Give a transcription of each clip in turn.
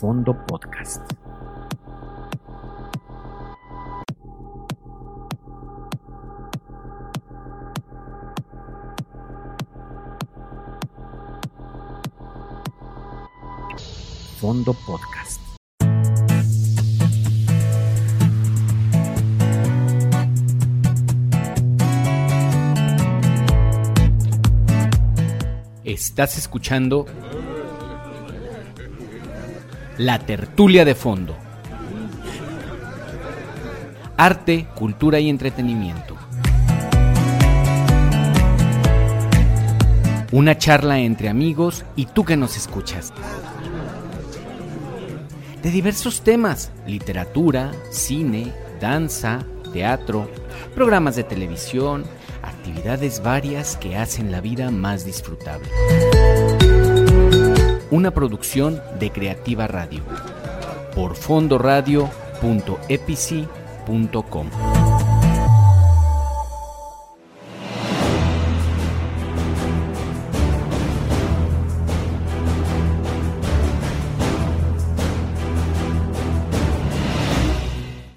Fondo Podcast. Fondo Podcast. Estás escuchando La Tertulia de Fondo. Arte, cultura y entretenimiento. Una charla entre amigos y tú que nos escuchas. De diversos temas, literatura, cine, danza, teatro, programas de televisión, actividades varias que hacen la vida más disfrutable. Una producción de Creativa Radio por fondoradio.epici.com.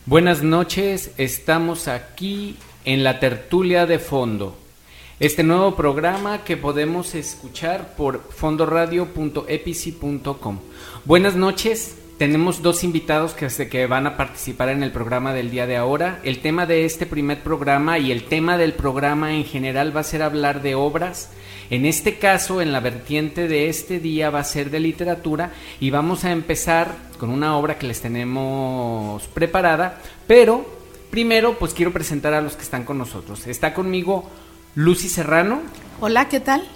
Buenas noches, estamos aquí en la tertulia de fondo. Este nuevo programa que podemos escuchar por fondoradio.epici.com. Buenas noches, tenemos dos invitados que, que van a participar en el programa del día de ahora. El tema de este primer programa y el tema del programa en general va a ser hablar de obras. En este caso, en la vertiente de este día va a ser de literatura y vamos a empezar con una obra que les tenemos preparada, pero primero pues quiero presentar a los que están con nosotros. Está conmigo Lucy Serrano. Hola, ¿qué tal?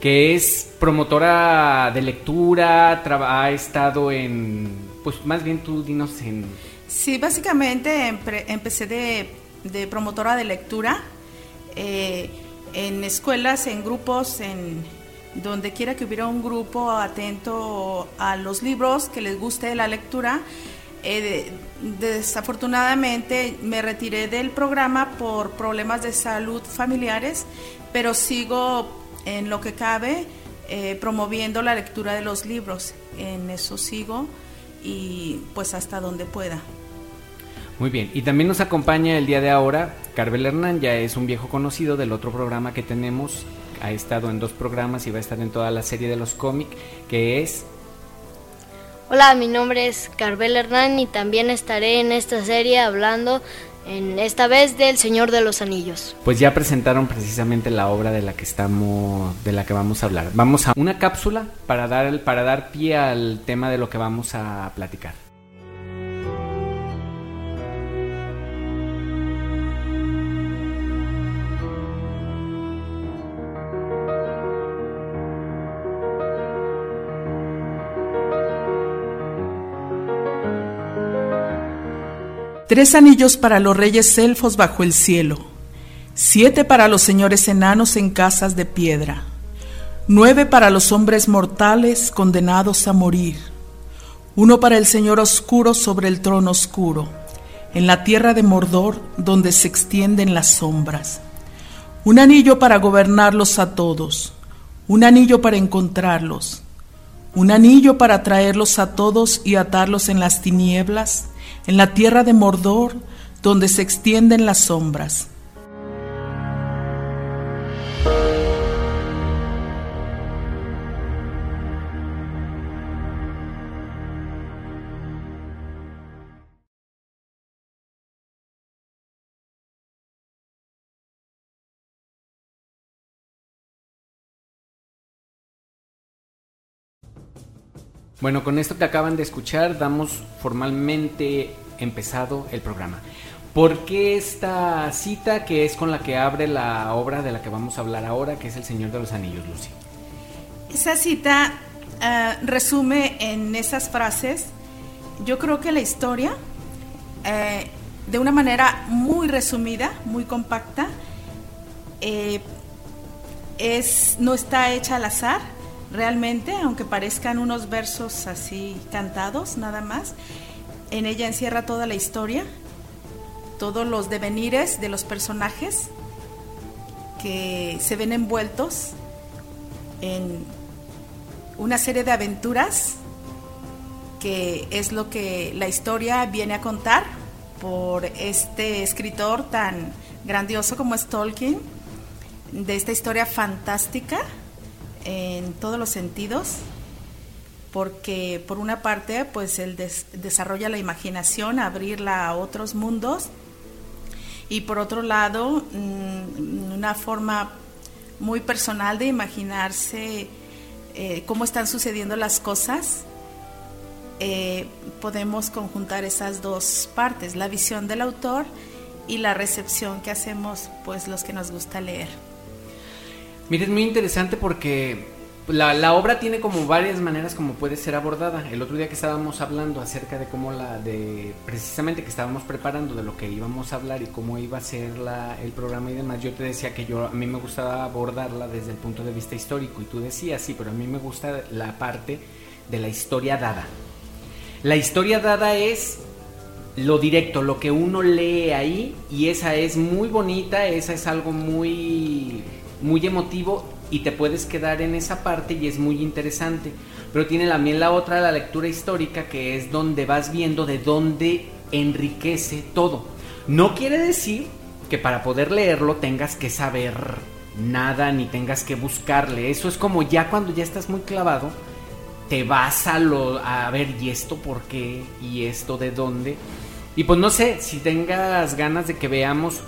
Que es promotora de lectura, ha estado en, pues más bien tú dinos en... Sí, básicamente empecé de, de, promotora de lectura eh, en escuelas, en grupos, en donde quiera que hubiera un grupo atento a los libros, que les guste la lectura. Eh, desafortunadamente me retiré del programa por problemas de salud familiares, pero sigo en lo que cabe eh, promoviendo la lectura de los libros. En eso sigo y pues hasta donde pueda. Muy bien, y también nos acompaña el día de ahora Carvel Hernán, ya es un viejo conocido del otro programa que tenemos, ha estado en dos programas y va a estar en toda la serie de los cómics, que es Hola, mi nombre es Carvel Hernán y también estaré en esta serie hablando en esta vez del Señor de los Anillos. Pues ya presentaron precisamente la obra de la que estamos de la que vamos a hablar. Vamos a una cápsula para dar para dar pie al tema de lo que vamos a platicar. Tres anillos para los reyes elfos bajo el cielo, siete para los señores enanos en casas de piedra, nueve para los hombres mortales condenados a morir, uno para el Señor oscuro sobre el trono oscuro, en la tierra de Mordor donde se extienden las sombras, un anillo para gobernarlos a todos, un anillo para encontrarlos, un anillo para traerlos a todos y atarlos en las tinieblas, en la tierra de Mordor, donde se extienden las sombras. Bueno, con esto que acaban de escuchar, damos formalmente empezado el programa. ¿Por qué esta cita que es con la que abre la obra de la que vamos a hablar ahora, que es El Señor de los Anillos, Lucy? Esa cita uh, resume en esas frases, yo creo que la historia, eh, de una manera muy resumida, muy compacta, eh, es, no está hecha al azar, realmente, aunque parezcan unos versos así cantados nada más, en ella encierra toda la historia, todos los devenires de los personajes que se ven envueltos en una serie de aventuras que es lo que la historia viene a contar por este escritor tan grandioso como es Tolkien, de esta historia fantástica en todos los sentidos, porque por una parte pues él desarrolla la imaginación, abrirla a otros mundos, y por otro lado mm, una forma muy personal de imaginarse eh, cómo están sucediendo las cosas, eh, podemos conjuntar esas dos partes, la visión del autor y la recepción que hacemos pues los que nos gusta leer. Mire, es muy interesante porque la, obra tiene como varias maneras como puede ser abordada. El otro día que estábamos hablando acerca de cómo la de precisamente que estábamos preparando de lo que íbamos a hablar y cómo iba a ser la, el programa y demás, yo te decía que yo a mí me gustaba abordarla desde el punto de vista histórico y tú decías, sí, pero a mí me gusta la parte de la historia dada. La historia dada es lo directo, lo que uno lee ahí y esa es muy bonita, esa es algo muy muy emotivo y te puedes quedar en esa parte y es muy interesante. Pero tiene también la otra, la lectura histórica, que es donde vas viendo de dónde enriquece todo. No quiere decir que para poder leerlo tengas que saber nada ni tengas que buscarle. Eso es como ya cuando ya estás muy clavado, te vas a, lo, a ver, ¿y esto por qué? ¿Y esto de dónde? Y pues no sé, si tengas ganas de que veamos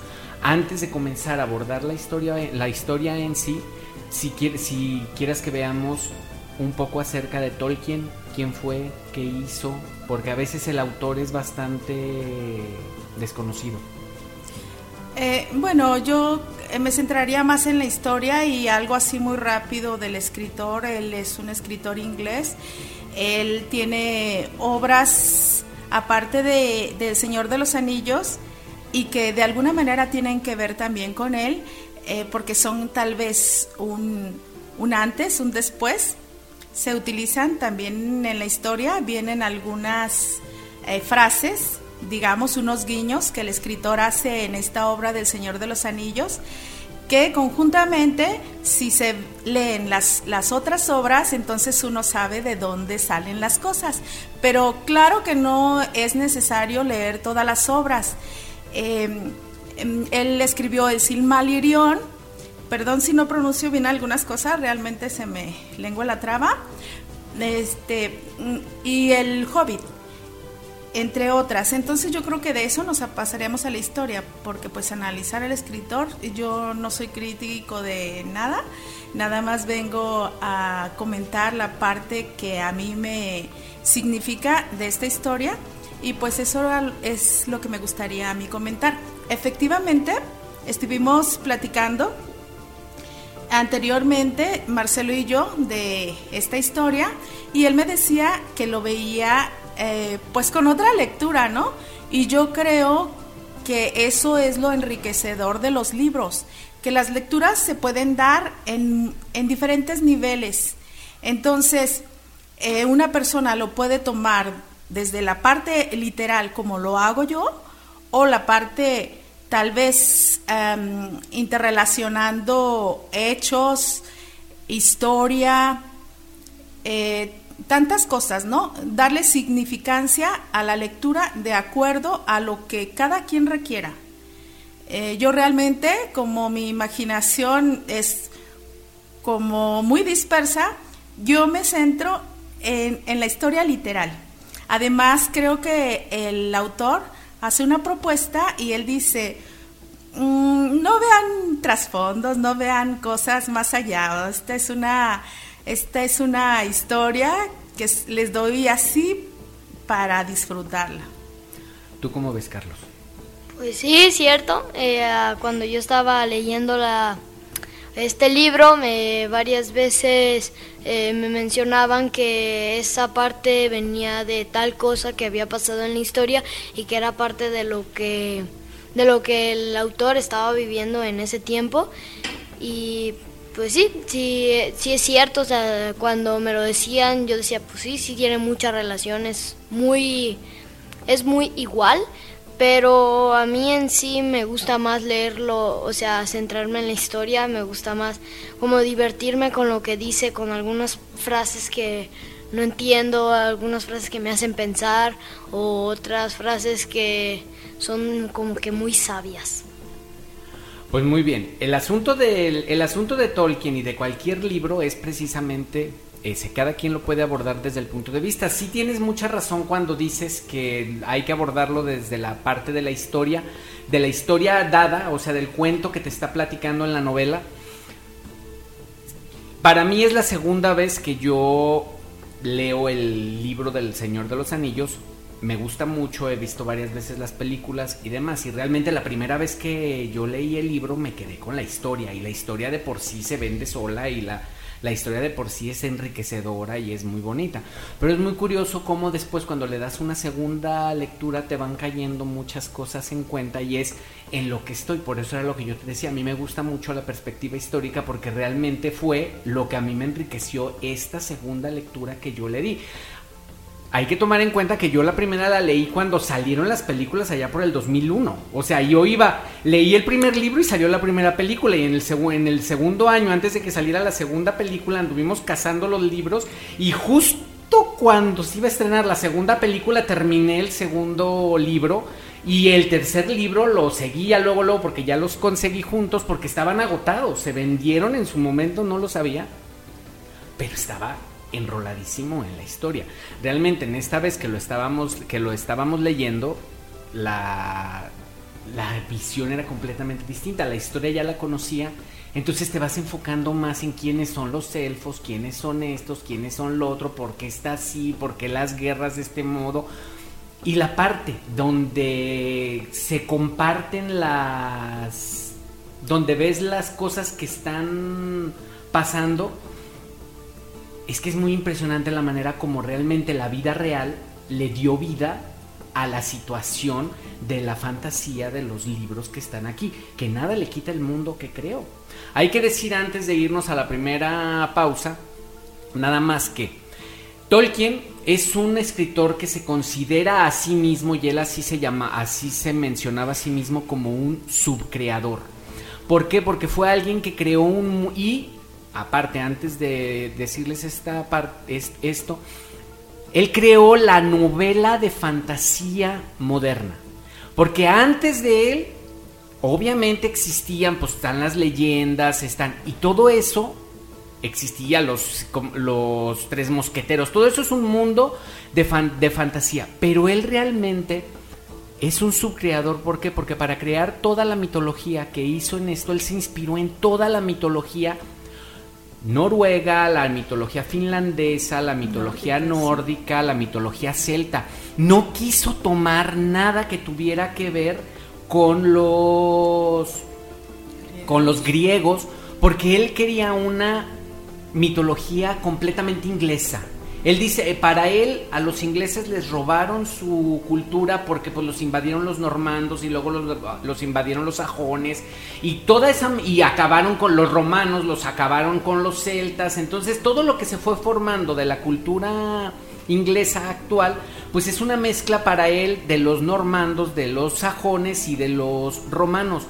antes de comenzar a abordar la historia, la historia en sí, si, quieres, si quieras que veamos un poco acerca de Tolkien, quién fue, qué hizo, porque a veces el autor es bastante desconocido. Eh, bueno, yo eh, me centraría más en la historia y algo así muy rápido del escritor. Él es un escritor inglés. Él tiene obras, aparte de, de El Señor de los Anillos, y que de alguna manera tienen que ver también con él, eh, porque son tal vez un, un antes, un después. Se utilizan también en la historia, vienen algunas eh, frases, digamos, unos guiños que el escritor hace en esta obra del Señor de los Anillos, que conjuntamente, si se leen las, las otras obras, entonces uno sabe de dónde salen las cosas. Pero claro que no es necesario leer todas las obras. Em, em, él escribió el Silmarillion, perdón si no pronuncio bien algunas cosas, realmente se me lengua la traba, este, y el Hobbit, entre otras. Entonces yo creo que de eso nos pasaríamos a la historia, porque pues analizar al escritor, yo no soy crítico de nada, nada más vengo a comentar la parte que a mí me significa de esta historia y pues eso es lo que me gustaría a mí comentar. Efectivamente, estuvimos platicando anteriormente, Marcelo y yo, de esta historia, y él me decía que lo veía eh, pues con otra lectura, ¿no? Y yo creo que eso es lo enriquecedor de los libros, que las lecturas se pueden dar en, en diferentes niveles. Entonces, eh, una persona lo puede tomar desde la parte literal como lo hago yo o la parte tal vez em, interrelacionando hechos, historia, eh, tantas cosas, ¿no? Darle significancia a la lectura de acuerdo a lo que cada quien requiera. Eh, yo realmente, como mi imaginación es como muy dispersa, yo me centro en la historia literal. Además, creo que el autor hace una propuesta y él dice, mm, no vean trasfondos, no vean cosas más allá. Esta es una, esta es una historia que les doy así para disfrutarla. ¿Tú cómo ves, Carlos? Pues sí, es cierto. Eh, cuando yo estaba leyendo la, este libro me varias veces eh, me mencionaban que esa parte venía de tal cosa que había pasado en la historia y que era parte de lo que de lo que el autor estaba viviendo en ese tiempo. Y pues sí, sí, sí es cierto, o sea, cuando me lo decían yo decía, pues sí, sí tiene muchas relaciones, muy, es muy igual, pero a mí en sí me gusta más leerlo, o sea, centrarme en la historia, me gusta más como divertirme con lo que dice, con algunas frases que no entiendo, algunas frases que me hacen pensar o otras frases que son como que muy sabias. Pues muy bien, el asunto, del, el asunto de Tolkien y de cualquier libro es precisamente cada quien lo puede abordar desde el punto de vista. Sí tienes mucha razón cuando dices que hay que abordarlo desde la parte de la historia, de la historia dada, o sea, del cuento que te está platicando en la novela. Para mí es la segunda vez que yo leo el libro del Señor de los Anillos me gusta mucho, he visto varias veces las películas y demás, y realmente la primera vez que yo leí el libro me quedé con la historia, y la historia de por sí se vende sola y la, la historia de por sí es enriquecedora y es muy bonita. Pero es muy curioso cómo después cuando le das una segunda lectura te van cayendo muchas cosas en cuenta y es en lo que estoy. Por eso era lo que yo te decía, a mí me gusta mucho la perspectiva histórica porque realmente fue lo que a mí me enriqueció esta segunda lectura que yo le di hay que tomar en cuenta que yo la primera la leí cuando salieron las películas allá por el 2001. O sea, yo iba, leí el primer libro y salió la primera película. Y en el, en el segundo año, antes de que saliera la segunda película, anduvimos cazando los libros. Y justo cuando se iba a estrenar la segunda película, terminé el segundo libro. Y el tercer libro lo seguía luego, luego, porque ya los conseguí juntos, porque estaban agotados. Se vendieron en su momento, no lo sabía. Pero estaba enroladísimo en la historia. Realmente en esta vez que lo estábamos, que lo estábamos leyendo, la, la visión era completamente distinta, la historia ya la conocía, entonces te vas enfocando más en quiénes son los elfos, quiénes son estos, quiénes son lo otro, por qué está así, por qué las guerras de este modo. Y la parte donde se comparten las... donde ves las cosas que están pasando, es que es muy impresionante la manera como realmente la vida real le dio vida a la situación de la fantasía de los libros que están aquí, que nada le quita el mundo que creo. Hay que decir antes de irnos a la primera pausa, nada más que Tolkien es un escritor que se considera a sí mismo y él así se llama, así se mencionaba a sí mismo como un subcreador. ¿Por qué? Porque fue alguien que creó un y aparte, antes de decirles esta parte, esto, él creó la novela de fantasía moderna. Porque antes de él, obviamente existían, pues están las leyendas, están, y todo eso existía, los, los tres mosqueteros, todo eso es un mundo de, de fantasía. Pero él realmente es un subcreador, ¿por qué? Porque para crear toda la mitología que hizo en esto, él se inspiró en toda la mitología noruega, la mitología finlandesa, la mitología nórdica, la mitología celta. No quiso tomar nada que tuviera que ver con los con los griegos porque él quería una mitología completamente inglesa. Él dice, eh, para él a los ingleses les robaron su cultura porque pues los invadieron los normandos y luego los, invadieron los sajones y toda esa y acabaron con los romanos, los acabaron con los celtas, entonces todo lo que se fue formando de la cultura inglesa actual, pues es una mezcla para él de los normandos, de los sajones y de los romanos.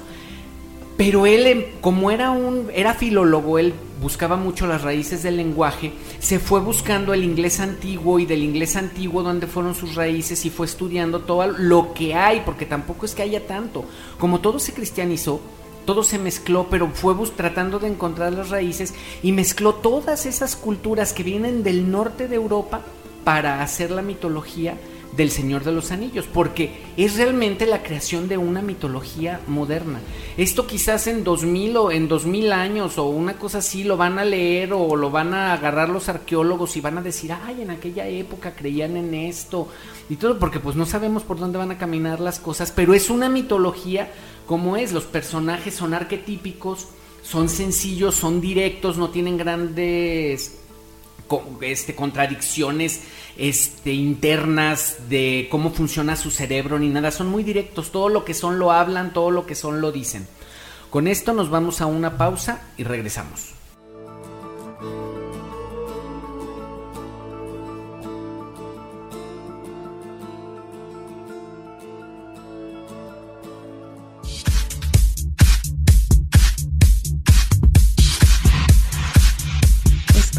Pero él, em, como era un era filólogo, él buscaba mucho las raíces del lenguaje, se fue buscando el inglés antiguo y del inglés antiguo donde fueron sus raíces y fue estudiando todo lo que hay, porque tampoco es que haya tanto. Como todo se cristianizó, todo se mezcló, pero fue tratando de encontrar las raíces y mezcló todas esas culturas que vienen del norte de Europa para hacer la mitología del Señor de los Anillos, porque es realmente la creación de una mitología moderna. Esto quizás en 2000 o en 2000 años o una cosa así lo van a leer o lo van a agarrar los arqueólogos y van a decir, ay, en aquella época creían en esto y todo, porque pues no sabemos por dónde van a caminar las cosas, pero es una mitología como es, los personajes son arquetípicos, son sencillos, son directos, no tienen grandes este, contradicciones este, internas de cómo funciona su cerebro ni nada, son muy directos, todo lo que son lo hablan, todo lo que son lo dicen. Con esto nos vamos a una pausa y regresamos.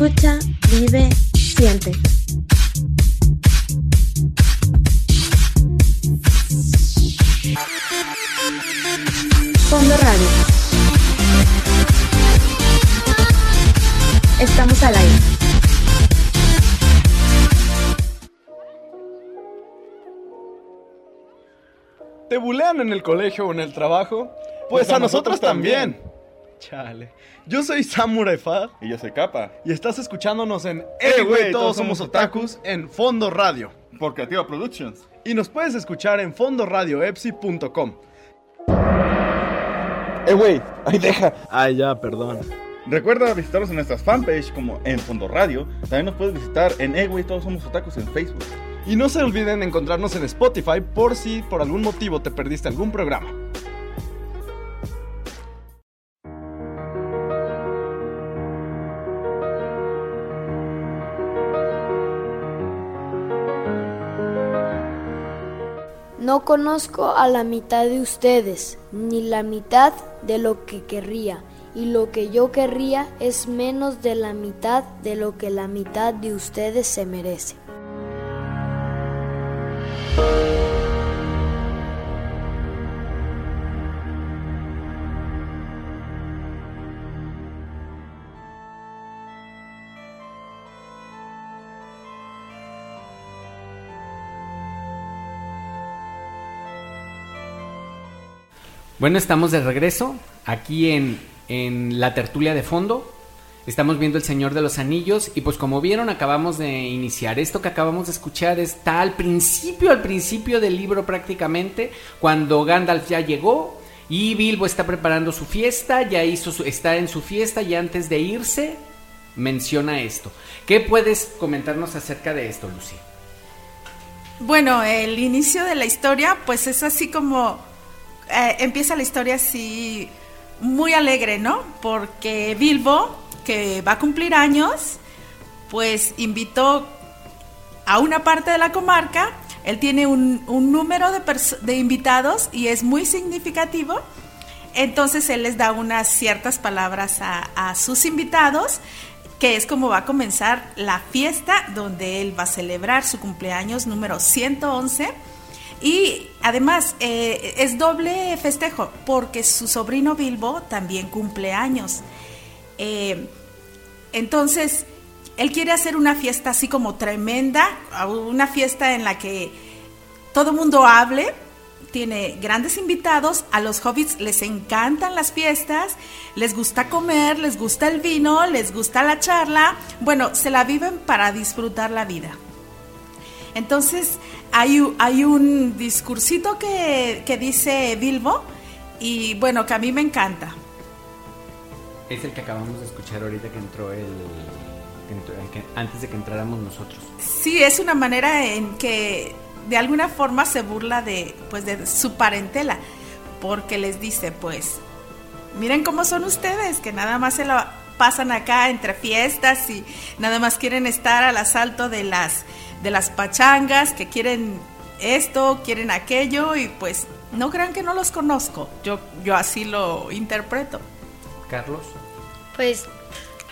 Escucha, vive, siente. Fondo Radio. Estamos al aire. ¿Te bulean en el colegio o en el trabajo? Pues, a, nosotros, también. Chale. Yo soy Samurai Fa. Y yo soy Capa. Y estás escuchándonos en Eh, güey, todos somos otakus en Fondo Radio. Por Creativa Productions. Y nos puedes escuchar en fondoradioepsi.com. Eh, güey, ahí deja. Ay, ya, perdón. Recuerda visitarnos en nuestras fanpage como en Fondo Radio. También nos puedes visitar en Eh, güey, todos somos otakus en Facebook. Y no se olviden encontrarnos en Spotify por si por algún motivo te perdiste algún programa. No conozco a la mitad de ustedes, ni la mitad de lo que querría, y lo que yo querría es menos de la mitad de lo que la mitad de ustedes se merece. Bueno, estamos de regreso aquí en, en la tertulia de fondo. Estamos viendo El Señor de los Anillos y pues como vieron acabamos de iniciar. Esto que acabamos de escuchar está al principio, al principio del libro prácticamente, cuando Gandalf ya llegó y Bilbo está preparando su fiesta, ya hizo su, está en su fiesta y antes de irse menciona esto. ¿Qué puedes comentarnos acerca de esto, Lucy? Bueno, el inicio de la historia pues es así como eh, empieza la historia así muy alegre, ¿no? Porque Bilbo, que va a cumplir años, pues invitó a una parte de la comarca, él tiene un, número de, de invitados y es muy significativo, entonces él les da unas ciertas palabras a, a sus invitados, que es como va a comenzar la fiesta donde él va a celebrar su cumpleaños número 111 y además eh, es doble festejo porque su sobrino Bilbo también cumple años. Eh, entonces, él quiere hacer una fiesta así como tremenda, una fiesta en la que todo mundo hable. Tiene grandes invitados, a los hobbits les encantan las fiestas, les gusta comer, les gusta el vino, les gusta la charla. Bueno, se la viven para disfrutar la vida. Entonces, hay, hay un discursito que, que dice Bilbo y bueno, que a mí me encanta. Es el que acabamos de escuchar ahorita que entró el... Antes de que entráramos nosotros. Sí, es una manera en que de alguna forma se burla de, pues, de su parentela, porque les dice, pues, miren cómo son ustedes, que nada más se lo pasan acá entre fiestas y nada más quieren estar al asalto de las de las pachangas, que quieren esto, quieren aquello y pues no crean que no los conozco. Yo, yo así lo interpreto. Carlos. Pues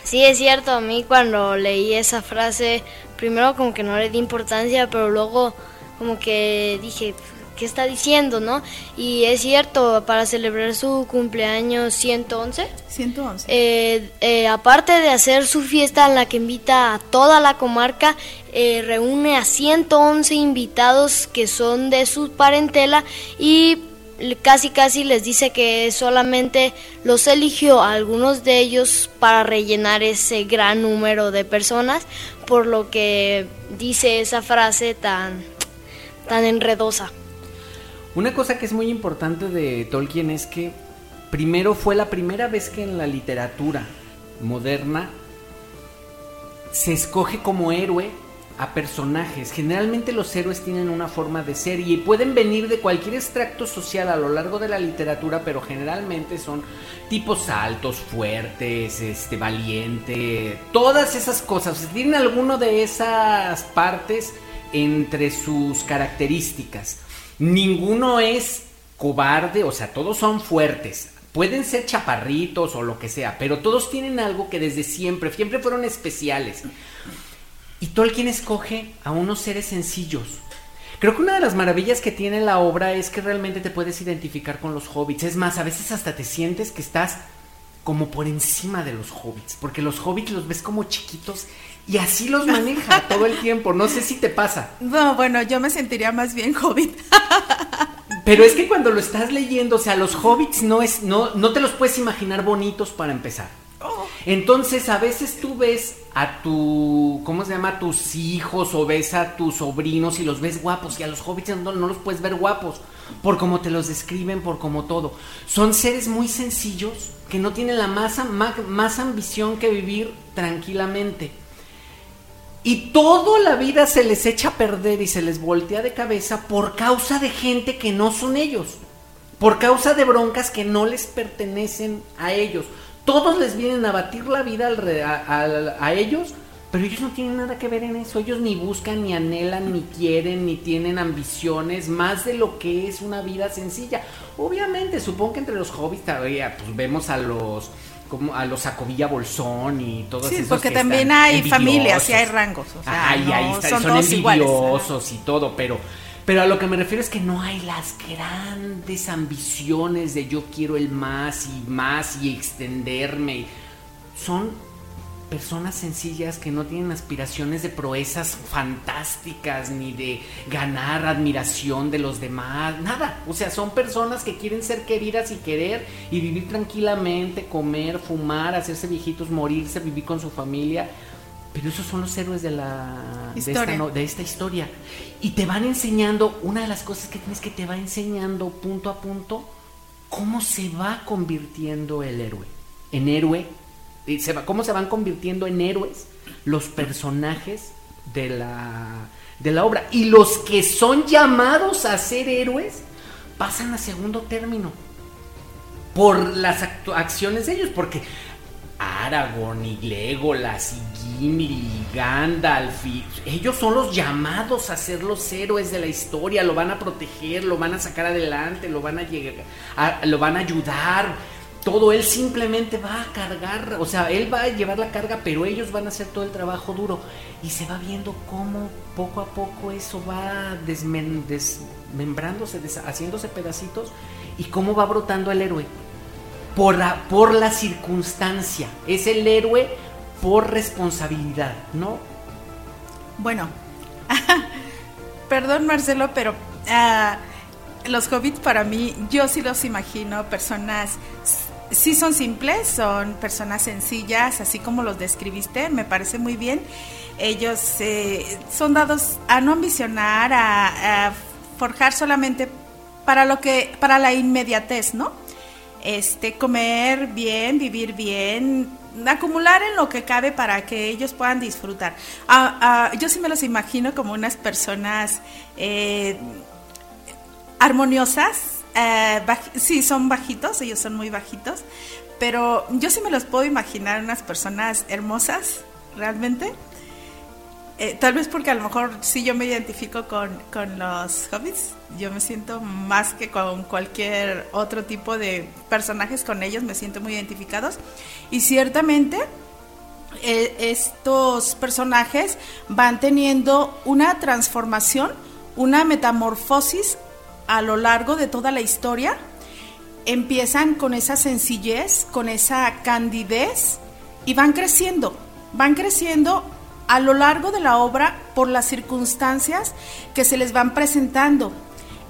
sí es cierto, a mí cuando leí esa frase, primero como que no le di importancia, pero luego como que dije, ¿qué está diciendo, no? Y es cierto, para celebrar su cumpleaños 111. 111. Eh, eh, aparte de hacer su fiesta en la que invita a toda la comarca, eh, reúne a 111 invitados que son de su parentela y casi casi les dice que solamente los eligió a algunos de ellos para rellenar ese gran número de personas, por lo que dice esa frase tan, tan enredosa. Una cosa que es muy importante de Tolkien es que primero fue la primera vez que en la literatura moderna se escoge como héroe a personajes. Generalmente los héroes tienen una forma de ser y pueden venir de cualquier extracto social a lo largo de la literatura, pero generalmente son tipos altos, fuertes, este, valiente, todas esas cosas. Tienen alguno de esas partes entre sus características. Ninguno es cobarde, o sea, todos son fuertes. Pueden ser chaparritos o lo que sea, pero todos tienen algo que desde siempre, siempre fueron especiales. Y Tolkien escoge a unos seres sencillos, Creo que una de las maravillas que tiene la obra es que realmente te puedes identificar con los hobbits. Es más, a veces hasta te sientes que estás como por encima de los hobbits, porque los hobbits los ves como chiquitos y así los maneja todo el tiempo. No sé si te pasa. No, bueno, yo me sentiría más bien hobbit. Pero es que cuando lo estás leyendo, o sea, los hobbits no es, no, no te los puedes imaginar bonitos para empezar. Entonces, a veces tú ves a tu, ¿cómo se llama? A tus hijos o ves a tus sobrinos y los ves guapos y a los hobbits no, no los puedes ver guapos por cómo te los describen, por cómo todo. Son seres muy sencillos que no tienen la más, más ambición que vivir tranquilamente. Y toda la vida se les echa a perder y se les voltea de cabeza por causa de gente que no son ellos. Por causa de broncas que no les pertenecen a ellos. Todos les vienen a batir la vida a, ellos, pero ellos no tienen nada que ver en eso. Ellos ni buscan, ni anhelan, ni quieren, ni tienen ambiciones más de lo que es una vida sencilla. Obviamente, supongo que entre los hobbies todavía pues, vemos a los como a los Sacovilla Bolsón y todos sí, porque también hay familias y hay rangos. O sea, ahí son, envidiosos y todo, pero, pero a lo que me refiero es que no hay las grandes ambiciones de yo quiero el más y más y extenderme. Son personas sencillas que no tienen aspiraciones de proezas fantásticas ni de ganar admiración de los demás, nada. O sea, son personas que quieren ser queridas y querer y vivir tranquilamente, comer, fumar, hacerse viejitos, morirse, vivir con su familia. Pero esos son los héroes de la historia. De, esta, historia. Y te van enseñando, una de las cosas que tienes que te va enseñando punto a punto, cómo se va convirtiendo el héroe. En héroe se va, cómo se van convirtiendo en héroes los personajes de la, de la obra. Y los que son llamados a ser héroes pasan a segundo término por las acciones de ellos, porque Aragorn y Legolas y Gimli Gandalf ellos son los llamados a ser los héroes de la historia, lo van a proteger, lo van a sacar adelante, lo van a llegar, lo van a ayudar todo, él simplemente va a cargar, o sea, él va a llevar la carga, pero ellos van a hacer todo el trabajo duro. Y se va viendo cómo poco a poco eso va desmembrándose, haciéndose pedacitos, y cómo va brotando el héroe. Por la, por la circunstancia. Es el héroe por responsabilidad, ¿no? Bueno, perdón Marcelo, pero ah, los hobbits para mí, yo sí los imagino personas sí son simples, son personas sencillas, así como los describiste, me parece muy bien. Ellos eh, son dados a no ambicionar, a, forjar solamente para lo que, para la inmediatez, ¿no? Este, comer bien, vivir bien, acumular en lo que cabe para que ellos puedan disfrutar. Ah, ah, yo sí me los imagino como unas personas eh, armoniosas, eh, sí, son bajitos, ellos son muy bajitos, pero yo sí me los puedo imaginar unas personas hermosas, realmente. Eh, tal vez porque a lo mejor sí yo me identifico con, con los hobbits, yo me siento más que con cualquier otro tipo de personajes con ellos, me siento muy identificados. Y ciertamente eh, estos personajes van teniendo una transformación, una metamorfosis a lo largo de toda la historia empiezan con esa sencillez, con esa candidez y van creciendo, van creciendo a lo largo de la obra por las circunstancias que se les van presentando.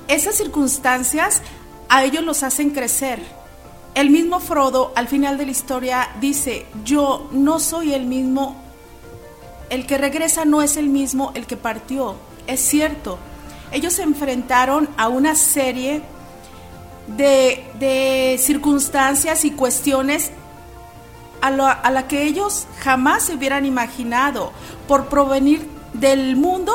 Esas circunstancias a ellos los hacen crecer. El mismo Frodo al final de la historia dice, yo no soy el mismo, el que regresa no es el mismo el que partió. Es cierto, ellos se enfrentaron a una serie de, circunstancias y cuestiones a, a la que ellos jamás se hubieran imaginado por provenir del mundo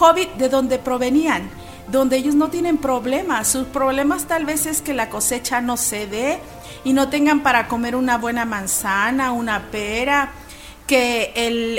hobbit de donde provenían, donde ellos no tienen problemas. Sus problemas tal vez es que la cosecha no se dé y no tengan para comer una buena manzana, una pera, que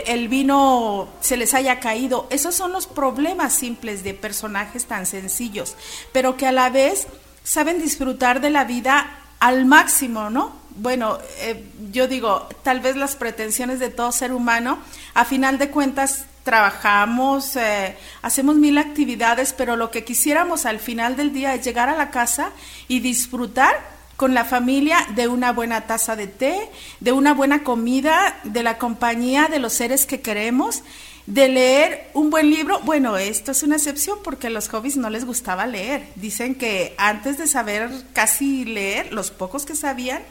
el, vino se les haya caído. Esos son los problemas simples de personajes tan sencillos, pero que a la vez saben disfrutar de la vida al máximo, ¿no? Bueno, eh, yo digo, tal vez las pretensiones de todo ser humano, a final de cuentas trabajamos, eh, hacemos mil actividades, pero lo que quisiéramos al final del día es llegar a la casa y disfrutar con la familia de una buena taza de té, de una buena comida, de la compañía de los seres que queremos, de leer un buen libro. Bueno, esto es una excepción porque a los hobbies no les gustaba leer. Dicen que antes de saber casi leer, los pocos que sabían,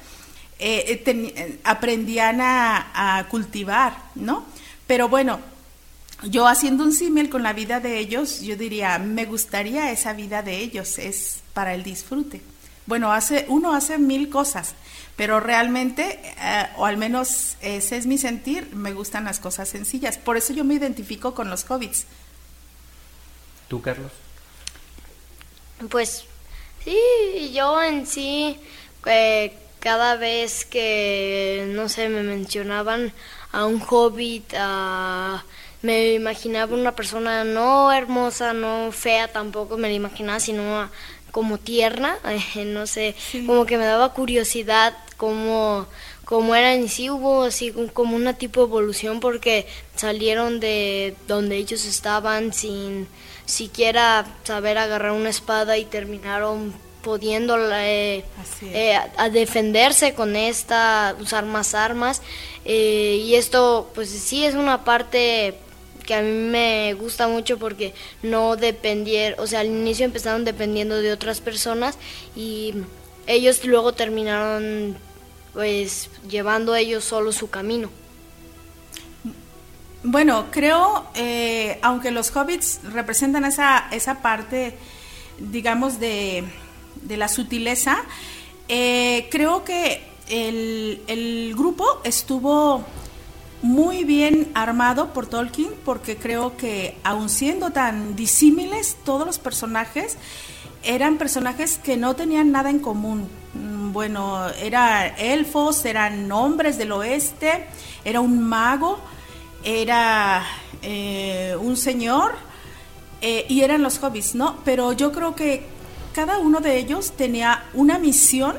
eh, eh, eh, aprendían a, cultivar, ¿no? Pero bueno, yo haciendo un símil con la vida de ellos, yo diría, me gustaría esa vida de ellos, es para el disfrute. Bueno, hace, uno hace mil cosas, pero realmente, eh, o al menos ese es mi sentir, me gustan las cosas sencillas. Por eso yo me identifico con los hobbits. ¿Tú, Carlos? Pues sí, yo en sí, eh, cada vez que, no sé, me mencionaban a un hobbit, me imaginaba una persona no hermosa, no fea tampoco, me la imaginaba, sino a como tierna, eh, no sé, como que me daba curiosidad cómo, cómo eran y sí hubo así como una tipo de evolución porque salieron de donde ellos estaban sin siquiera saber agarrar una espada y terminaron pudiendo eh, eh, a, defenderse con esta, usar más armas. y esto, pues sí, es una parte que a mí me gusta mucho porque no dependieron, o sea, al inicio empezaron dependiendo de otras personas y ellos luego terminaron pues llevando ellos solo su camino. Bueno, creo, eh, aunque los hobbits representan esa, esa parte, digamos, de, de la sutileza, eh, creo que el, el grupo estuvo muy bien armado por Tolkien porque creo que aun siendo tan disímiles todos los personajes eran personajes que no tenían nada en común. Mm, bueno, eran elfos, eran hombres del oeste, era un mago, era eh, un señor eh, y eran los hobbits, ¿no? Pero yo creo que cada uno de ellos tenía una misión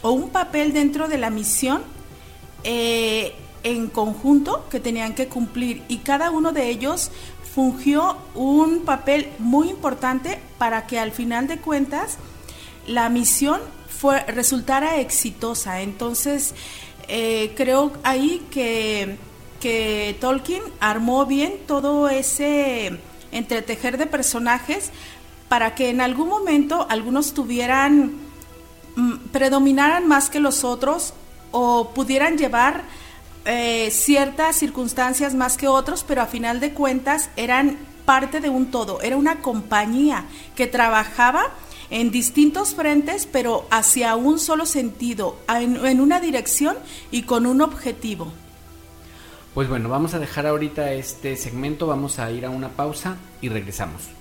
o un papel dentro de la misión eh, en conjunto que tenían que cumplir y cada uno de ellos fungió un papel muy importante para que al final de cuentas la misión fue, resultara exitosa. Entonces, eh, creo ahí que, que Tolkien armó bien todo ese entretejer de personajes para que en algún momento algunos tuvieran, mm, predominaran más que los otros o pudieran llevar eh, ciertas circunstancias más que otros, pero a final de cuentas eran parte de un todo, era una compañía que trabajaba en distintos frentes, pero hacia un solo sentido, en, una dirección y con un objetivo. Pues bueno, vamos a dejar ahorita este segmento, vamos a ir a una pausa y regresamos.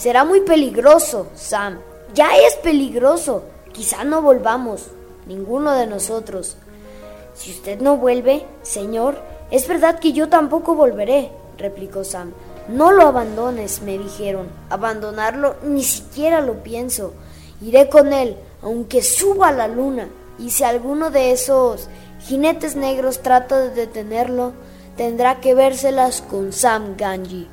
Será muy peligroso, Sam. Ya es peligroso. Quizá no volvamos. ninguno de nosotros. Si usted no vuelve, señor, es verdad que yo tampoco volveré, replicó Sam. No lo abandones, me dijeron. Abandonarlo ni siquiera lo pienso. Iré con él, aunque suba a la luna. Y si alguno de esos jinetes negros trata de detenerlo, tendrá que vérselas con Sam Ganji.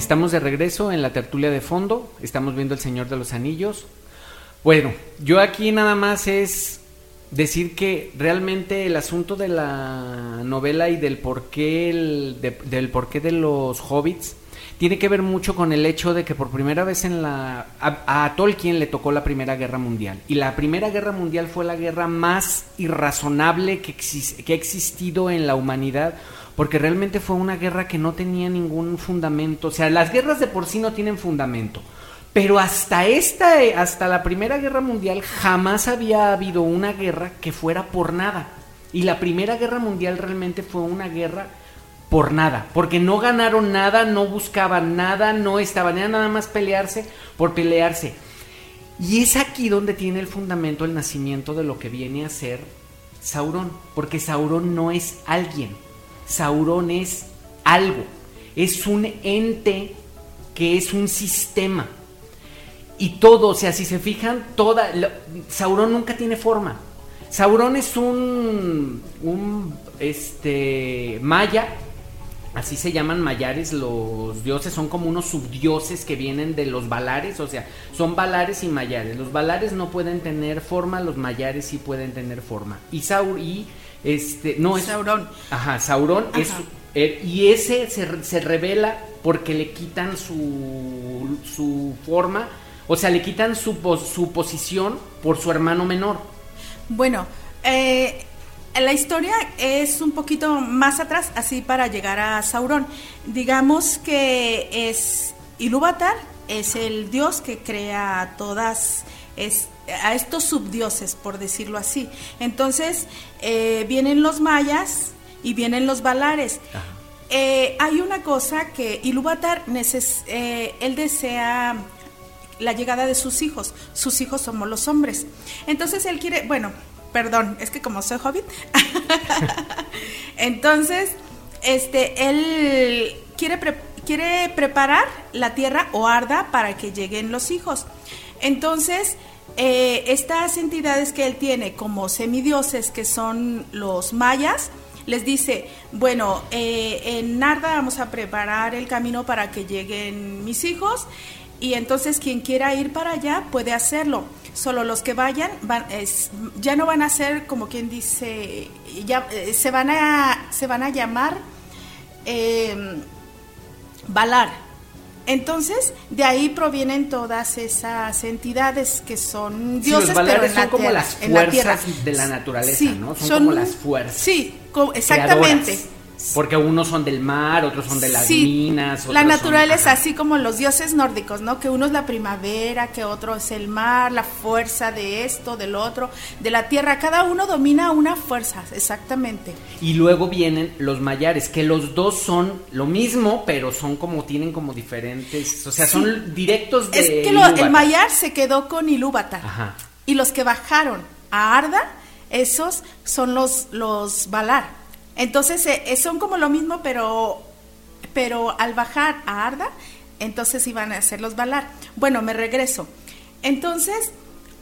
Estamos de regreso en la tertulia de fondo, estamos viendo El Señor de los Anillos. Bueno, yo aquí nada más es decir que realmente el asunto de la novela y del porqué, el, de, del porqué de los hobbits tiene que ver mucho con el hecho de que por primera vez en la a, Tolkien le tocó la Primera Guerra Mundial. Y la Primera Guerra Mundial fue la guerra más irrazonable que, que ha existido en la humanidad porque realmente fue una guerra que no tenía ningún fundamento, o sea, las guerras de por sí no tienen fundamento. Pero hasta esta, hasta la Primera Guerra Mundial jamás había habido una guerra que fuera por nada. Y la Primera Guerra Mundial realmente fue una guerra por nada, porque no ganaron nada, no buscaban nada, no estaban, era nada más pelearse por pelearse. Y es aquí donde tiene el fundamento el nacimiento de lo que viene a ser Sauron, porque Sauron no es alguien, Sauron es algo, es un ente que es un sistema. Y todo, o sea, si se fijan, toda. Lo, Sauron nunca tiene forma. Sauron es un. un. este. maya. Así se llaman mayares los dioses, son como unos subdioses que vienen de los valares, o sea, son valares y mayares. Los valares no pueden tener forma, los mayares sí pueden tener forma. Y Saur y este, no es Sauron. Ajá, Sauron ajá. es eh, y ese se, se, revela porque le quitan su, su forma, o sea, le quitan su, su posición por su hermano menor. Bueno, eh, la historia es un poquito más atrás, así para llegar a Sauron. Digamos que es Ilúvatar, es el dios que crea todas es, a estos subdioses, por decirlo así. Entonces, eh, vienen los mayas y vienen los valares. Eh, hay una cosa que Ilúvatar, eh, él desea la llegada de sus hijos. Sus hijos somos los hombres. Entonces, él quiere, bueno, perdón, es que como soy hobbit. Entonces, este, él quiere, pre quiere preparar la tierra o arda para que lleguen los hijos. Entonces, eh, estas entidades que él tiene como semidioses, que son los mayas, les dice, bueno, eh, en Narda vamos a preparar el camino para que lleguen mis hijos y entonces quien quiera ir para allá puede hacerlo. Solo los que vayan ya no van a ser como quien dice, ya eh, se van a se van a llamar Valar entonces, de ahí provienen todas esas entidades que son dioses, sí, los pero en son la como tierra, las fuerzas de la naturaleza, sí, ¿no? Son, son, como las fuerzas. Sí, como, exactamente. Creadoras. Porque unos son del mar, otros son de las sí, minas. la naturaleza, son, así como los dioses nórdicos, ¿no? Que uno es la primavera, que otro es el mar, la fuerza de esto, del otro, de la tierra. Cada uno domina una fuerza, exactamente. Y luego vienen los mayares, que los dos son lo mismo, pero son como, tienen como diferentes, o sea, son directos de. Es que lo, el mayar se quedó con Ilúvatar. Ajá. Y los que bajaron a Arda, esos son los, los Valar. Entonces eh, son como lo mismo, pero, pero al bajar a Arda, entonces iban a hacer los balar. Bueno, me regreso. Entonces,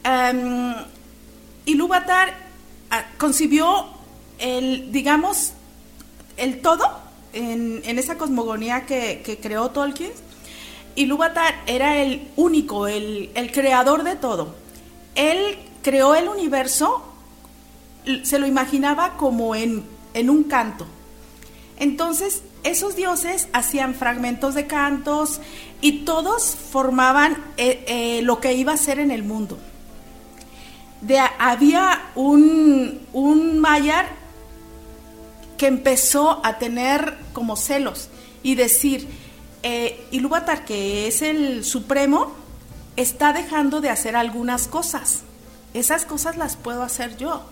um, Ilúvatar uh, concibió el, digamos, el todo en, en esa cosmogonía que, que, creó Tolkien. Ilúvatar era el único, el, el creador de todo. Él creó el universo, se lo imaginaba como en en un canto. Entonces, esos dioses hacían fragmentos de cantos y todos formaban eh, eh, lo que iba a ser en el mundo. Había un, un mayar que empezó a tener como celos y decir, eh, Ilúvatar, que es el supremo, está dejando de hacer algunas cosas. Esas cosas las puedo hacer yo.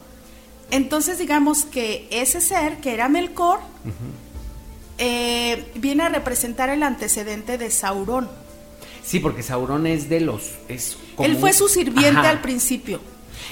Entonces digamos que ese ser, que era Melkor, eh, viene a representar el antecedente de Saurón. Sí, porque Saurón es de los... Es como Él fue su sirviente Ajá. al principio.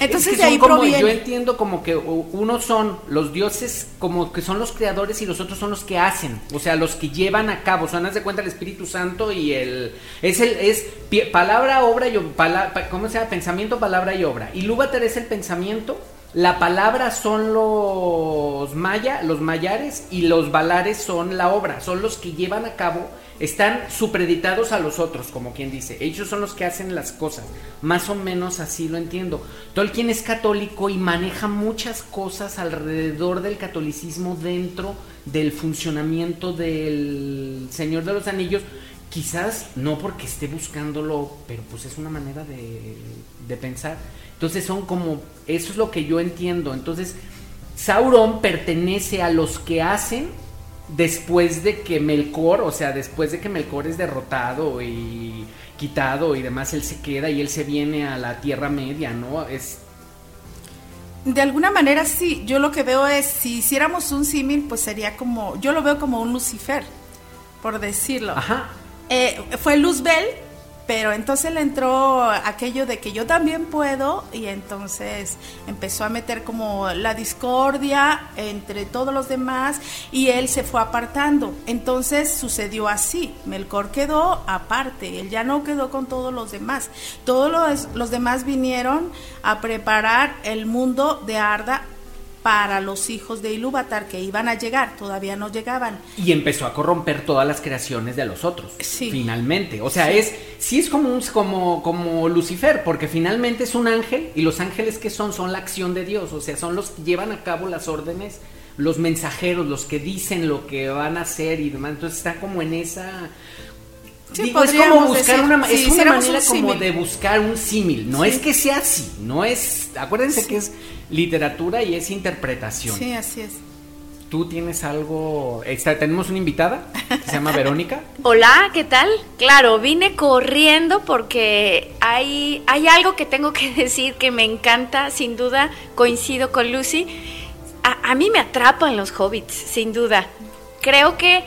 Entonces Es que de ahí como- proviene. Yo entiendo como que unos son los dioses, como que son los creadores y los otros son los que hacen, o sea, los que llevan a cabo. O sea, haz de cuenta el Espíritu Santo y el es el es pie- palabra, obra y pala- pa- ¿cómo se llama? Pensamiento, palabra y obra. Y Lúvatar es el pensamiento. La palabra son los maya, los mayares y los valares son la obra, son los que llevan a cabo, están supreditados a los otros, como quien dice. Ellos son los que hacen las cosas. Más o menos así lo entiendo. Tolkien es católico y maneja muchas cosas alrededor del catolicismo dentro del funcionamiento del Señor de los Anillos. Quizás no porque esté buscándolo, pero pues es una manera de, de pensar. Entonces son como, eso es lo que yo entiendo. Entonces, Sauron pertenece a los que hacen después de que Melkor, o sea, después de que Melkor es derrotado y quitado y demás, él se queda y él se viene a la Tierra Media, ¿no? Es De alguna manera sí, yo lo que veo es, si hiciéramos un símil, pues sería como, yo lo veo como un Lucifer, por decirlo. Ajá. Eh, fue Luzbel, pero entonces le entró aquello de que yo también puedo y entonces empezó a meter como la discordia entre todos los demás y él se fue apartando. Entonces sucedió así, Melkor quedó aparte, él ya no quedó con todos los demás. Todos los, los demás vinieron a preparar el mundo de Arda para los hijos de Ilúvatar que iban a llegar, todavía no llegaban. Y empezó a corromper todas las creaciones de los otros. Sí. Finalmente. O sea, es. Sí es como un como, como Lucifer, porque finalmente es un ángel. Y los ángeles que son, son la acción de Dios. O sea, son los que llevan a cabo las órdenes, los mensajeros, los que dicen lo que van a hacer y demás. Entonces está como en esa. Sí, Digo, es como buscar decir, una, si es una manera un como símil. de buscar un símil. No Sí. es que sea así, no es. Acuérdense que es literatura y es interpretación. Sí, así es. Tú tienes algo. Extra, tenemos una invitada que se llama Verónica. Hola, ¿qué tal? Claro, vine corriendo porque hay, hay algo que tengo que decir que me encanta, sin duda, coincido con Lucy. A, a mí me atrapan los hobbits, sin duda. Creo que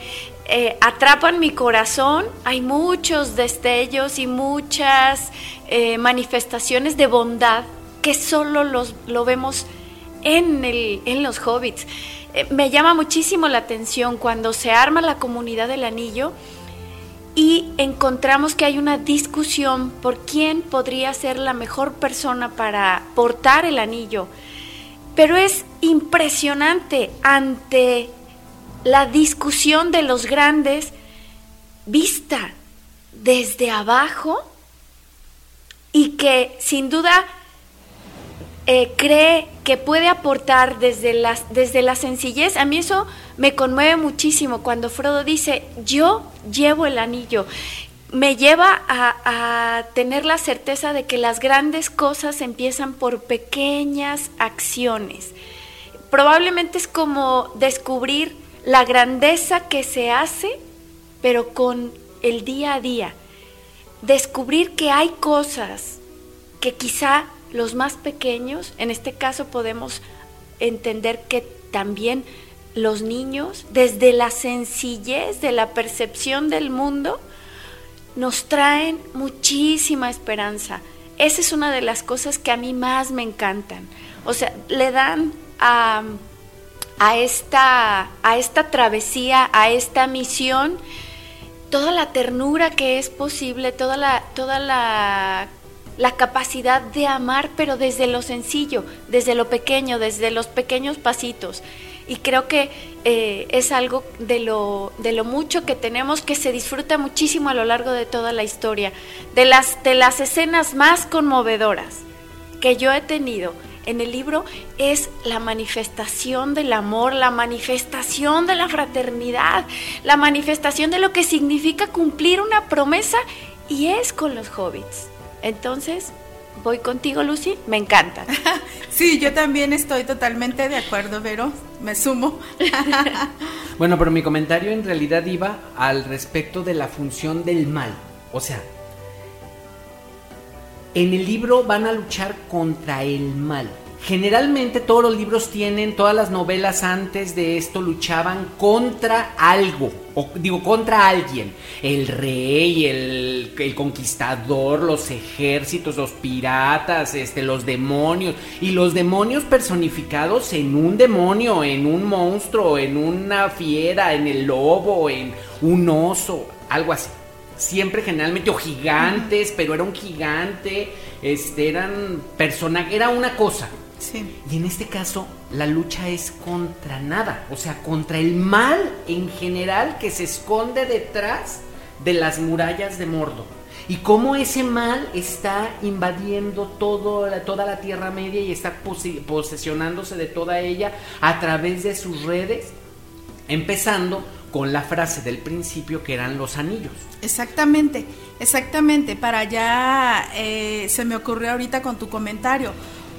eh, atrapan mi corazón, hay muchos destellos y muchas eh, manifestaciones de bondad que solo los, lo vemos en, el, en los hobbits. Eh, me llama muchísimo la atención cuando se arma la comunidad del anillo y encontramos que hay una discusión por quién podría ser la mejor persona para portar el anillo. Pero es impresionante ante la discusión de los grandes vista desde abajo y que sin duda eh, cree que puede aportar desde, desde la sencillez. A mí eso me conmueve muchísimo cuando Frodo dice, yo llevo el anillo. Me lleva a tener la certeza de que las grandes cosas empiezan por pequeñas acciones. Probablemente es como descubrir la grandeza que se hace, pero con el día a día. Descubrir que hay cosas que quizá los más pequeños, en este caso podemos entender que también los niños, desde la sencillez de la percepción del mundo, nos traen muchísima esperanza. Esa es una de las cosas que a mí más me encantan. O sea, le dan a, a, esta, a esta travesía, a esta misión, toda la ternura que es posible, toda la, toda la, la capacidad de amar, pero desde lo sencillo, desde lo pequeño, desde los pequeños pasitos. Y creo que eh, es algo de lo, de lo mucho que tenemos que se disfruta muchísimo a lo largo de toda la historia. De las, de las escenas más conmovedoras que yo he tenido en el libro es la manifestación del amor, la manifestación de la fraternidad, la manifestación de lo que significa cumplir una promesa y es con los hobbits. Entonces, voy contigo, Lucy, me encanta. Sí, yo también estoy totalmente de acuerdo, Vero, me sumo. Bueno, pero mi comentario en realidad iba al respecto de la función del mal. O sea, en el libro van a luchar contra el mal. Generalmente todos los libros tienen, todas las novelas antes de esto luchaban contra algo, o digo contra alguien. El rey, el, el, conquistador, los ejércitos, los piratas, este, los demonios. Y los demonios personificados en un demonio, en un monstruo, en una fiera, en el lobo, en un oso, algo así. Siempre generalmente, o gigantes, pero era un gigante, este, eran personajes, era una cosa. Y en este caso, la lucha es contra nada, o sea, contra el mal en general que se esconde detrás de las murallas de Mordor. Y cómo ese mal está invadiendo todo, toda la Tierra Media y está posesionándose de toda ella a través de sus redes, empezando con la frase del principio que eran los anillos. Exactamente, exactamente. Para allá eh, se me ocurrió ahorita con tu comentario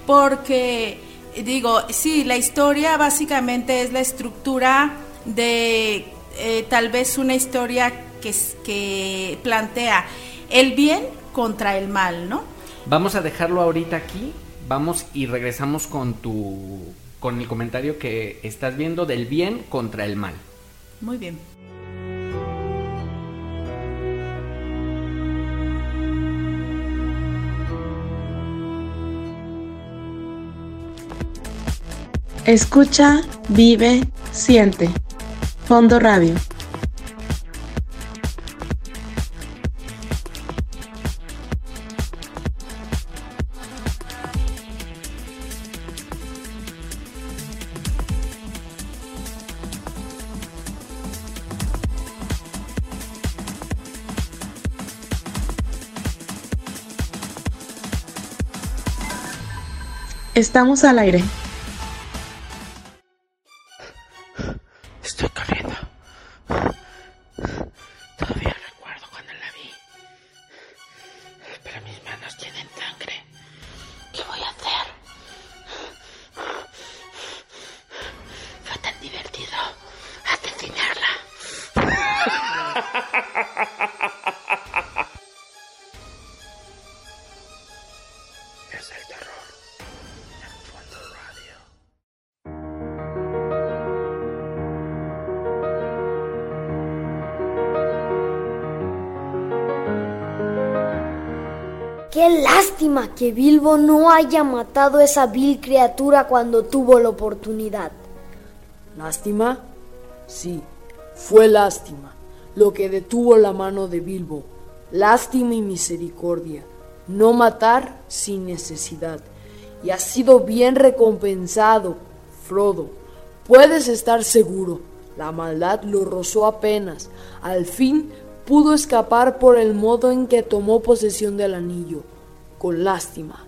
porque digo, sí, la historia básicamente es la estructura de eh, tal vez una historia que, que plantea el bien contra el mal, ¿no? Vamos a dejarlo ahorita aquí, vamos y regresamos con tu con el comentario que estás viendo del bien contra el mal. Muy bien. Escucha, vive, siente. Fondo Radio. Estamos al aire. Lástima que Bilbo no haya matado a esa vil criatura cuando tuvo la oportunidad. ¿Lástima? Sí, fue lástima lo que detuvo la mano de Bilbo. Lástima y misericordia. No matar sin necesidad. Y ha sido bien recompensado, Frodo. Puedes estar seguro. La maldad lo rozó apenas. Al fin pudo escapar por el modo en que tomó posesión del anillo con lástima.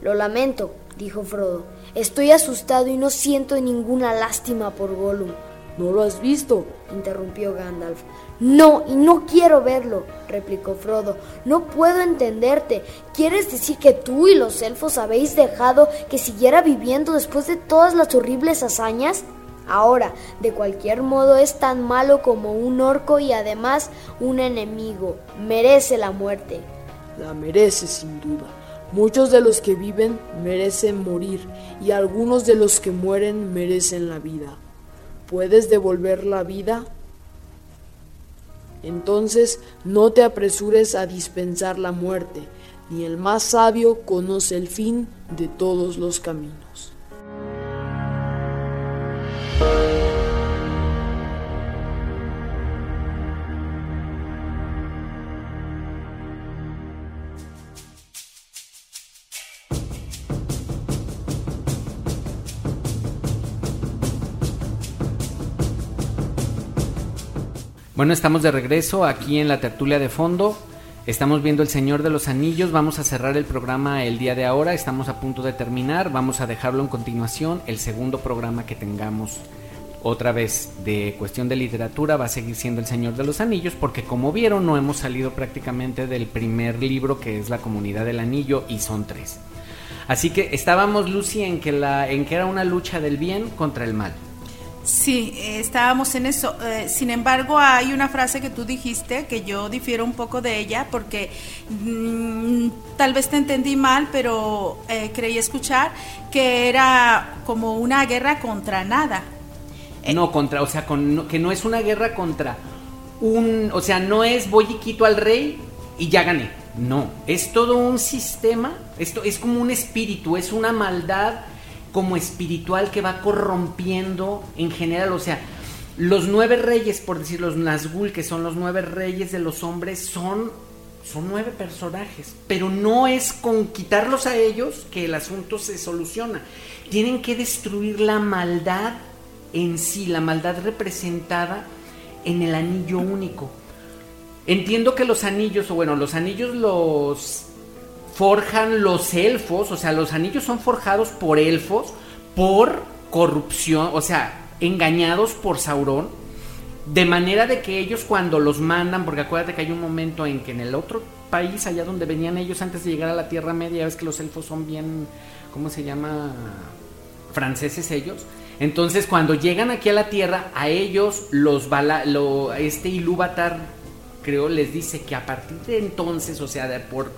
Lo lamento, dijo Frodo. Estoy asustado y no siento ninguna lástima por Gollum. ¿No lo has visto? interrumpió Gandalf. No, y no quiero verlo, replicó Frodo. No puedo entenderte. ¿Quieres decir que tú y los elfos habéis dejado que siguiera viviendo después de todas las horribles hazañas? Ahora, de cualquier modo, es tan malo como un orco y además un enemigo. Merece la muerte la merece sin duda. Muchos de los que viven merecen morir y algunos de los que mueren merecen la vida. ¿Puedes devolver la vida? Entonces no te apresures a dispensar la muerte, ni el más sabio conoce el fin de todos los caminos. Bueno, estamos de regreso aquí en la tertulia de fondo. Estamos viendo El Señor de los Anillos. Vamos a cerrar el programa el día de ahora. Estamos a punto de terminar. Vamos a dejarlo en continuación. El segundo programa que tengamos otra vez de cuestión de literatura va a seguir siendo El Señor de los Anillos porque como vieron no hemos salido prácticamente del primer libro que es La Comunidad del Anillo y son tres. Así que estábamos Lucy en que la en que era una lucha del bien contra el mal. Sí, eh, estábamos en eso. Eh, sin embargo, hay una frase que tú dijiste que yo difiero un poco de ella porque mm, tal vez te entendí mal, pero eh, creí escuchar que era como una guerra contra nada. No, contra, o sea, con, que no es una guerra contra un, o sea, no es voy y quito al rey y ya gané. No, es todo un sistema, esto es como un espíritu, es una maldad como espiritual que va corrompiendo en general, o sea, los nueve reyes, por decir los Nazgûl, que son los nueve reyes de los hombres, son, son nueve personajes, pero no es con quitarlos a ellos que el asunto se soluciona. Tienen que destruir la maldad en sí, la maldad representada en el anillo único. Entiendo que los anillos, o bueno, los anillos los forjan los elfos, o sea, los anillos son forjados por elfos por corrupción, o sea, engañados por Sauron, de manera de que ellos cuando los mandan, porque acuérdate que hay un momento en que en el otro país, allá donde venían ellos antes de llegar a la Tierra Media, ves que los elfos son bien, ¿cómo se llama? Franceses ellos. Entonces, cuando llegan aquí a la Tierra, a ellos los bala, lo, este Ilúvatar creo, les dice que a partir de entonces, o sea, de por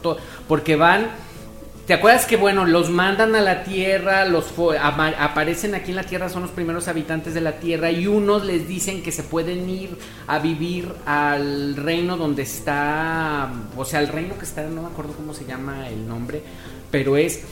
porque van, ¿te acuerdas que, bueno, los mandan a la Tierra, los aparecen aquí en la Tierra, son los primeros habitantes de la Tierra y unos les dicen que se pueden ir a vivir al reino donde está, o sea, el reino que está, no me acuerdo cómo se llama el nombre, pero es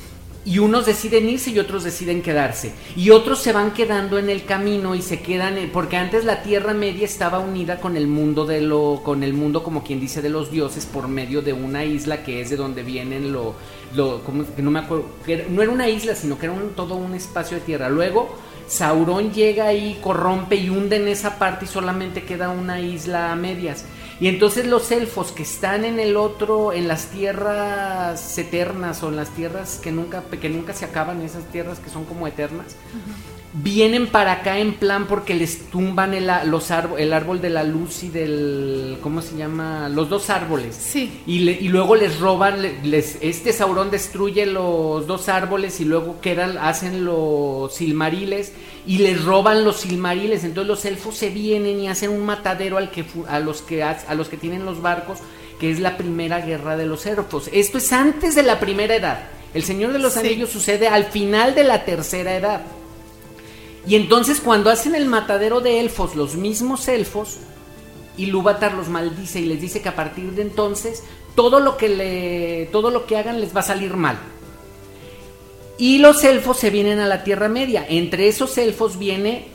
y unos deciden irse y otros deciden quedarse. Y otros se van quedando en el camino y se quedan porque antes la Tierra Media estaba unida con el mundo de lo con el mundo como quien dice de los dioses por medio de una isla que es de donde vienen lo lo que no me acuerdo que no era una isla, sino que era todo un espacio de tierra. Luego Sauron llega ahí, corrompe y hunde en esa parte y solamente queda una isla a medias. Y entonces los elfos que están en el otro, en las tierras eternas o en las tierras que nunca, que nunca se acaban, esas tierras que son como eternas, vienen para acá en plan porque les tumban el, los el árbol de la luz y del ¿cómo se llama? los dos árboles. Sí. Y, y luego les roban les, este Saurón destruye los dos árboles y luego quedan hacen los silmariles y les roban los silmariles entonces los elfos se vienen y hacen un matadero al que a los que a los que tienen los barcos que es la primera guerra de los elfos. Esto es antes de la primera edad. El Señor de los Anillos sucede al final de la tercera edad. Y entonces cuando hacen el matadero de elfos, los mismos elfos, Ilúvatar los maldice y les dice que a partir de entonces todo lo que le todo lo que hagan les va a salir mal. Y los elfos se vienen a la Tierra Media. Entre esos elfos viene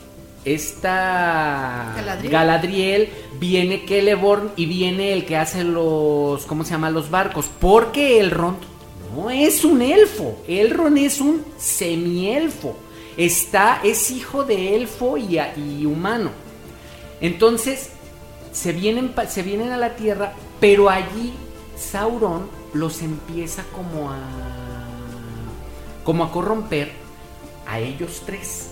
esta Galadriel. viene Celeborn y viene el que hace los ¿cómo se llama? los barcos, porque Elrond no es un elfo, Elrond es un semielfo está, es hijo de elfo y, y humano. Entonces, se vienen, se vienen a la tierra, pero allí Sauron los empieza como a, como a corromper a ellos tres.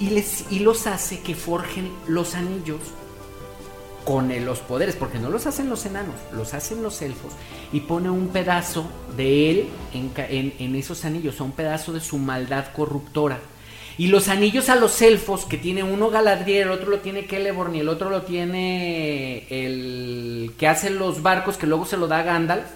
Y, les, y los hace que forjen los anillos con los poderes, porque no los hacen los enanos, los hacen los elfos, y pone un pedazo de él en, esos anillos, un pedazo de su maldad corruptora. Y los anillos a los elfos, que tiene uno Galadriel, el otro lo tiene Celeborn y el otro lo tiene el que hace los barcos, que luego se lo da a Gandalf,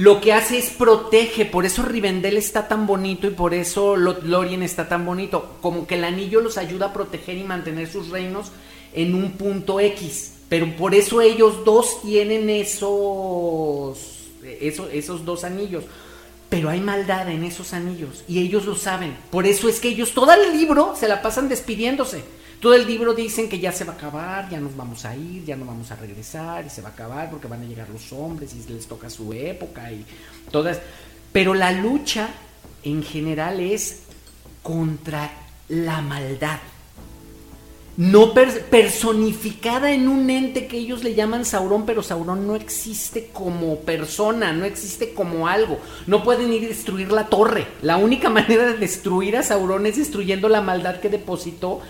lo que hace es protege, por eso Rivendell está tan bonito y por eso Lorien está tan bonito, como que el anillo los ayuda a proteger y mantener sus reinos en un punto X. Pero por eso ellos dos tienen esos, esos, esos dos anillos. Pero hay maldad en esos anillos y ellos lo saben. Por eso es que ellos todo el libro se la pasan despidiéndose. Todo el libro dicen que ya se va a acabar, ya nos vamos a ir, ya no vamos a regresar y se va a acabar porque van a llegar los hombres y les toca su época y todas. Pero la lucha en general es contra la maldad no personificada en un ente que ellos le llaman Sauron, pero Sauron no existe como persona, no existe como algo. No pueden ir a destruir la torre. La única manera de destruir a Sauron es destruyendo la maldad que depositó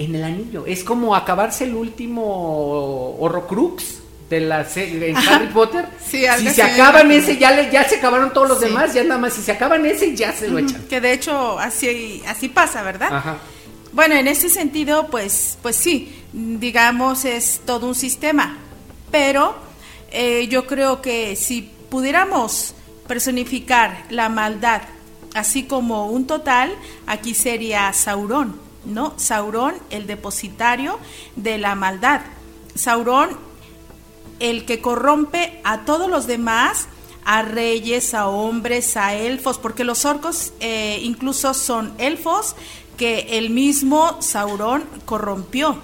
en el anillo. Es como acabarse el último Horrocrux de la en Harry Potter. si se acaban ese, ya, le, ya se acabaron todos los demás, ya nada más. Si se acaban ese, ya se lo echan. Que de hecho así, así pasa, ¿verdad? Ajá Bueno, en ese sentido, pues, pues sí, digamos, es todo un sistema. Pero eh, yo creo que si pudiéramos personificar la maldad así como un total, aquí sería Saurón, ¿no? Saurón, el depositario de la maldad. Saurón, el que corrompe a todos los demás, a reyes, a hombres, a elfos, porque los orcos eh, incluso son elfos que el mismo Saurón corrompió.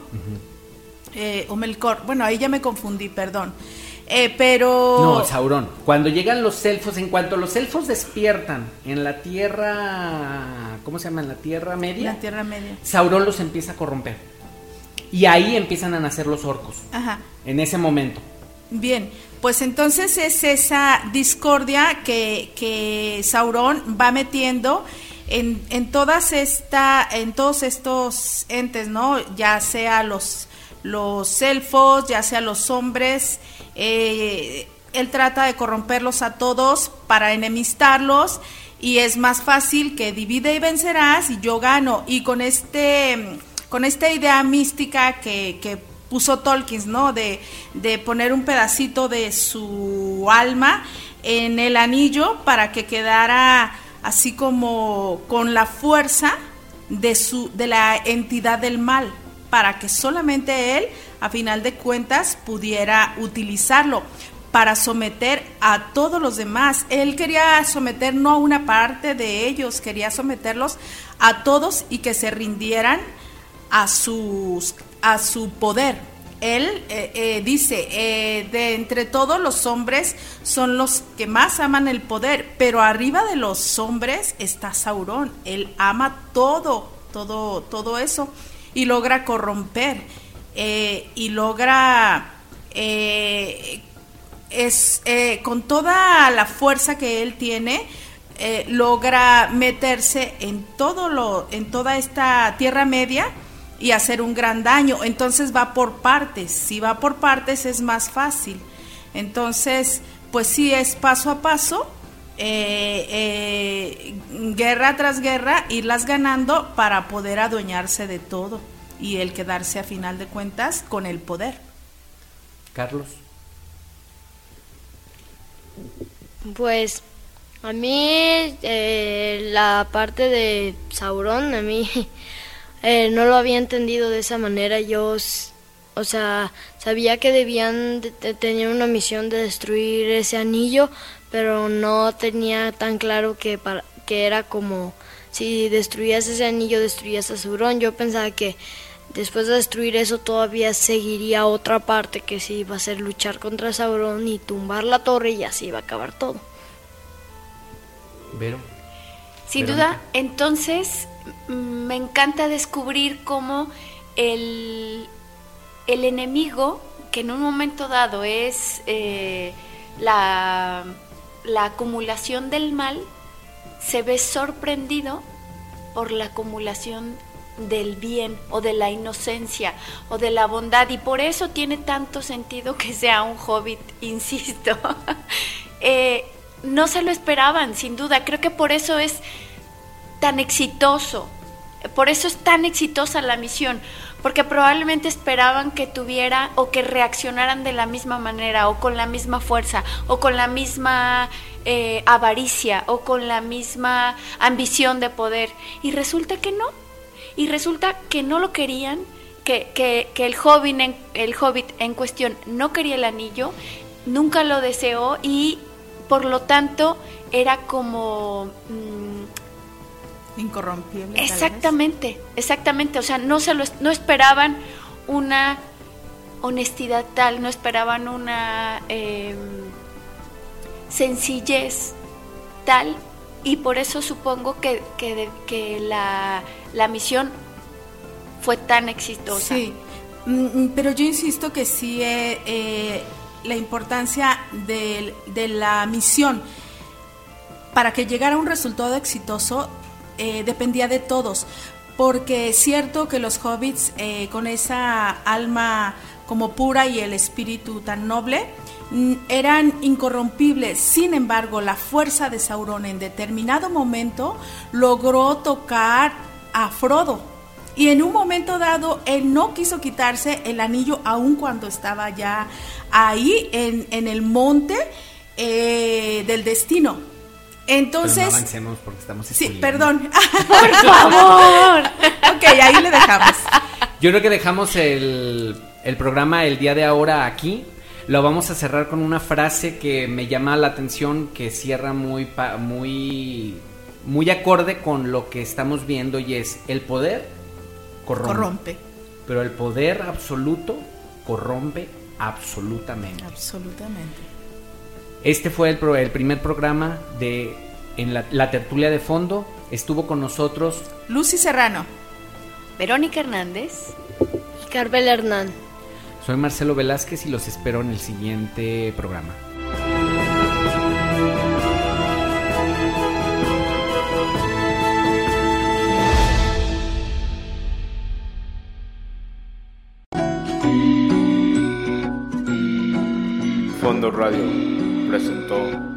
Eh, o Melkor, bueno, ahí ya me confundí, perdón. Eh, pero... No, Saurón. Cuando llegan los elfos, en cuanto los elfos despiertan en la Tierra... ¿Cómo se llama? En la Tierra Media. La Tierra Media. Sauron los empieza a corromper. Y ahí empiezan a nacer los orcos. Ajá. En ese momento. Bien, pues entonces es esa discordia que, que Sauron va metiendo en, en todas esta, en todos estos entes, ¿no? Ya sea los, los elfos, ya sea los hombres, eh, él trata de corromperlos a todos para enemistarlos y es más fácil que divide y vencerás y yo gano. Y con este con esta idea mística que, que puso Tolkien, ¿no? De, de, poner un pedacito de su alma en el anillo para que quedara así como con la fuerza de su de la entidad del mal, para que solamente él a final de cuentas pudiera utilizarlo para someter a todos los demás. Él quería someter no a una parte de ellos, quería someterlos a todos y que se rindieran a, sus, a su poder. Él eh, eh, dice, eh, de entre todos los hombres son los que más aman el poder, pero arriba de los hombres está Saurón. Él ama todo, todo, todo eso y logra corromper eh, y logra eh, es eh, con toda la fuerza que él tiene logra meterse en todo lo en toda esta tierra media y hacer un gran daño. Entonces va por partes. Si va por partes es más fácil. Entonces pues sí es paso a paso guerra tras guerra irlas ganando para poder adueñarse de todo y el quedarse a final de cuentas con el poder. Carlos. Pues a mí eh, la parte de Sauron, a mí eh, no lo había entendido de esa manera. Yo, o sea, sabía que debían de tener una misión de destruir ese anillo, pero no tenía tan claro que, para, que era como si destruías ese anillo, destruías a Sauron. Yo pensaba que después de destruir eso todavía seguiría otra parte que sí iba a ser luchar contra Sauron y tumbar la torre y así iba a acabar todo. Vero. Sin duda, entonces me encanta descubrir cómo el, el enemigo, que en un momento dado es eh, la, la acumulación del mal, se ve sorprendido por la acumulación del bien o de la inocencia o de la bondad. Y por eso tiene tanto sentido que sea un hobbit, insisto. Eh, no se lo esperaban, sin duda, creo que por eso es tan exitoso, por eso es tan exitosa la misión, porque probablemente esperaban que tuviera o que reaccionaran de la misma manera o con la misma fuerza o con la misma eh, avaricia o con la misma ambición de poder. Y resulta que no y resulta que no lo querían, que, que, el, hobbit en, el hobbit en cuestión no quería el anillo, nunca lo deseó y por lo tanto era como... Mm, Incorrompible. Exactamente, exactamente. O sea, no, se lo, no esperaban una honestidad tal, no esperaban una em, sencillez tal y por eso supongo que, que, que la, la, misión fue tan exitosa. Sí, mm, mm, pero yo insisto que sí, eh, eh, la importancia de, la misión para que llegara un resultado exitoso eh, dependía de todos, porque es cierto que los hobbits con esa alma como pura y el espíritu tan noble, Mm, eran incorrompibles. Sin embargo, la fuerza de Sauron en determinado momento logró tocar a Frodo. y en un momento dado él no quiso quitarse el anillo aun cuando estaba ya ahí en, en el monte eh, del destino. Entonces... Pero no avancemos porque estamos Sí, perdón. Por favor. ok, ahí le dejamos. Yo creo que dejamos el, el programa el día de ahora aquí. Lo vamos a cerrar con una frase que me llama la atención, que cierra muy, pa- muy, muy acorde con lo que estamos viendo y es el poder corrompe, Corrompe. pero el poder absoluto corrompe absolutamente. Absolutamente. Este fue el, pro- el primer programa de en la, la tertulia de fondo. Estuvo con nosotros Lucy Serrano. Verónica Hernández. Y Carvel Hernán. Soy Marcelo Velázquez y los espero en el siguiente programa. Radio presentó